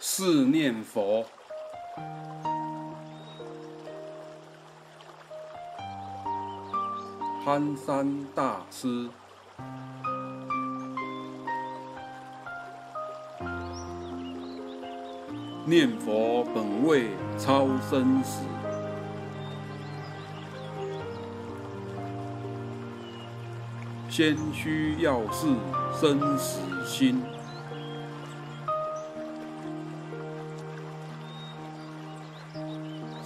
是念佛，憨山大师。念佛本为超生死，先须要事生死心。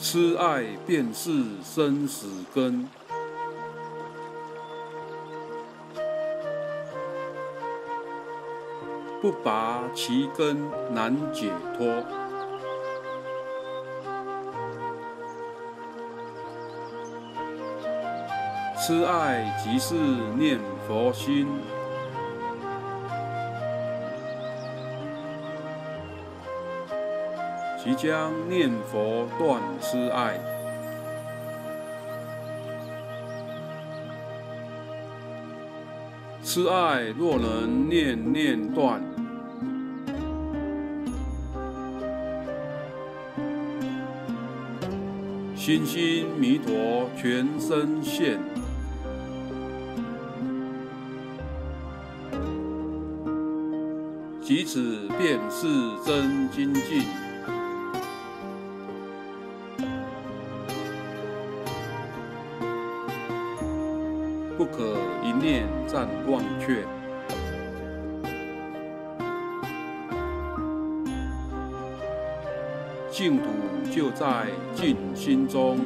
痴爱便是生死根，不拔其根难解脱。痴爱即是念佛心。即将念佛断痴爱，痴爱若能念念断，心心弥陀全身现，即此便是真精进。不可一念暂忘却，净土就在净心中，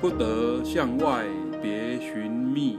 不得向外别寻觅。